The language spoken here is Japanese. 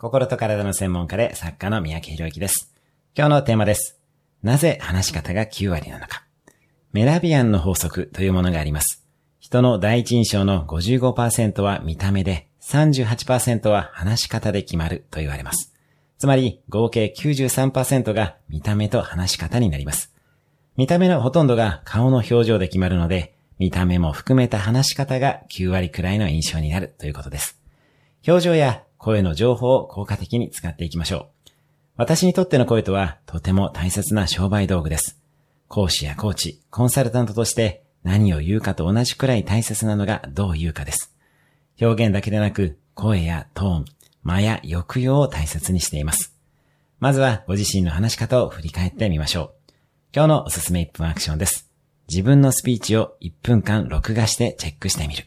心と体の専門家で作家の三宅博之です。今日のテーマです。なぜ話し方が9割なのか。メラビアンの法則というものがあります。人の第一印象の55%は見た目で、38%は話し方で決まると言われます。つまり、合計93%が見た目と話し方になります。見た目のほとんどが顔の表情で決まるので、見た目も含めた話し方が9割くらいの印象になるということです。表情や声の情報を効果的に使っていきましょう。私にとっての声とはとても大切な商売道具です。講師やコーチ、コンサルタントとして何を言うかと同じくらい大切なのがどう言うかです。表現だけでなく声やトーン、間や抑揚を大切にしています。まずはご自身の話し方を振り返ってみましょう。今日のおすすめ1分アクションです。自分のスピーチを1分間録画してチェックしてみる。